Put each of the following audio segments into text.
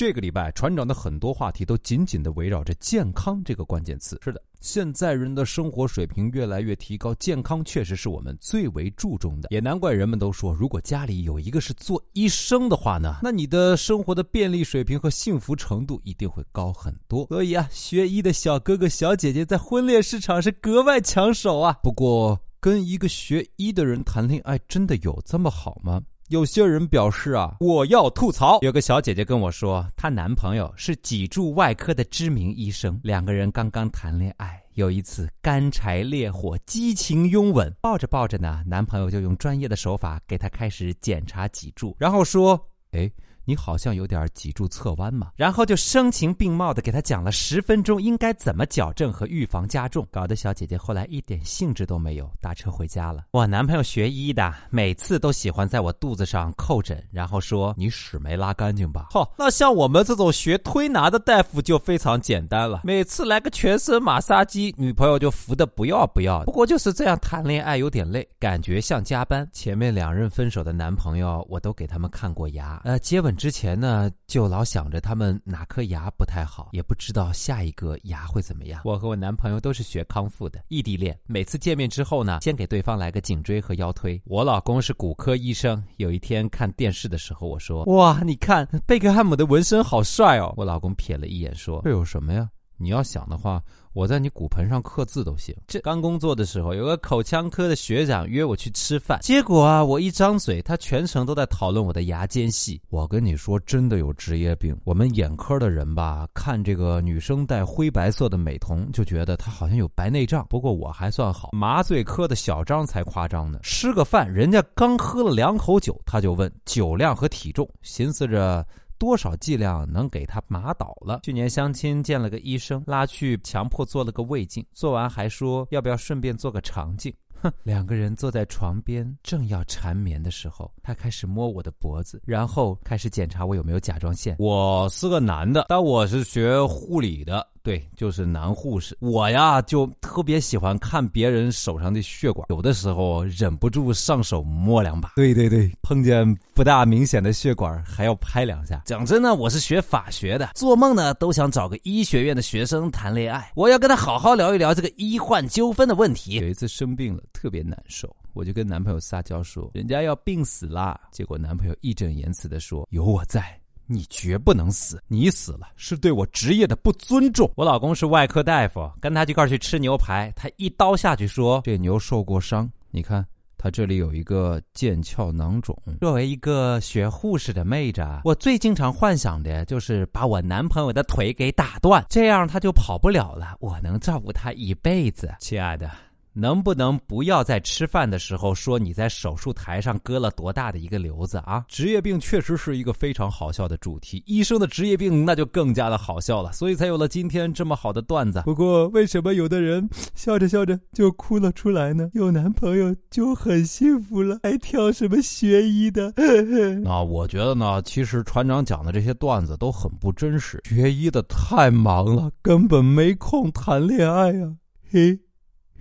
这个礼拜，船长的很多话题都紧紧的围绕着健康这个关键词。是的，现在人的生活水平越来越提高，健康确实是我们最为注重的。也难怪人们都说，如果家里有一个是做医生的话呢，那你的生活的便利水平和幸福程度一定会高很多。所以啊，学医的小哥哥小姐姐在婚恋市场是格外抢手啊。不过，跟一个学医的人谈恋爱，真的有这么好吗？有些人表示啊，我要吐槽。有个小姐姐跟我说，她男朋友是脊柱外科的知名医生，两个人刚刚谈恋爱，有一次干柴烈火，激情拥吻，抱着抱着呢，男朋友就用专业的手法给她开始检查脊柱，然后说，哎。你好像有点脊柱侧弯嘛，然后就声情并茂的给他讲了十分钟应该怎么矫正和预防加重，搞得小姐姐后来一点兴致都没有，打车回家了。我男朋友学医的，每次都喜欢在我肚子上叩诊，然后说你屎没拉干净吧？好，那像我们这种学推拿的大夫就非常简单了，每次来个全身马杀鸡，女朋友就服的不要不要。不过就是这样谈恋爱有点累，感觉像加班。前面两任分手的男朋友，我都给他们看过牙，呃，接吻。之前呢，就老想着他们哪颗牙不太好，也不知道下一个牙会怎么样。我和我男朋友都是学康复的，异地恋，每次见面之后呢，先给对方来个颈椎和腰推。我老公是骨科医生，有一天看电视的时候，我说：“哇，你看贝克汉姆的纹身好帅哦。”我老公瞥了一眼说：“这有什么呀？你要想的话。”我在你骨盆上刻字都行。这刚工作的时候，有个口腔科的学长约我去吃饭，结果啊，我一张嘴，他全程都在讨论我的牙间隙。我跟你说，真的有职业病。我们眼科的人吧，看这个女生戴灰白色的美瞳，就觉得她好像有白内障。不过我还算好，麻醉科的小张才夸张呢。吃个饭，人家刚喝了两口酒，他就问酒量和体重，寻思着。多少剂量能给他麻倒了？去年相亲见了个医生，拉去强迫做了个胃镜，做完还说要不要顺便做个肠镜。哼，两个人坐在床边，正要缠绵的时候，他开始摸我的脖子，然后开始检查我有没有甲状腺。我是个男的，但我是学护理的。对，就是男护士。我呀，就特别喜欢看别人手上的血管，有的时候忍不住上手摸两把。对对对，碰见不大明显的血管，还要拍两下。讲真呢，我是学法学的，做梦呢都想找个医学院的学生谈恋爱，我要跟他好好聊一聊这个医患纠纷的问题。有一次生病了，特别难受，我就跟男朋友撒娇说，人家要病死啦。结果男朋友义正言辞的说，有我在。你绝不能死！你死了是对我职业的不尊重。我老公是外科大夫，跟他一块去吃牛排，他一刀下去说：“这牛受过伤，你看他这里有一个腱鞘囊肿。”作为一个学护士的妹子，我最经常幻想的就是把我男朋友的腿给打断，这样他就跑不了了，我能照顾他一辈子。亲爱的。能不能不要在吃饭的时候说你在手术台上割了多大的一个瘤子啊？职业病确实是一个非常好笑的主题，医生的职业病那就更加的好笑了，所以才有了今天这么好的段子。不过为什么有的人笑着笑着就哭了出来呢？有男朋友就很幸福了，还挑什么学医的？那我觉得呢，其实船长讲的这些段子都很不真实。学医的太忙了，根本没空谈恋爱啊！嘿。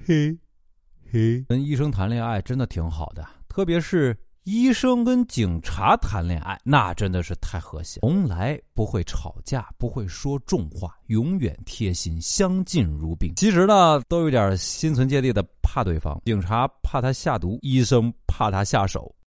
嘿，嘿，跟医生谈恋爱真的挺好的，特别是医生跟警察谈恋爱，那真的是太和谐，从来不会吵架，不会说重话，永远贴心，相敬如宾。其实呢，都有点心存芥蒂的怕对方，警察怕他下毒，医生怕他下手。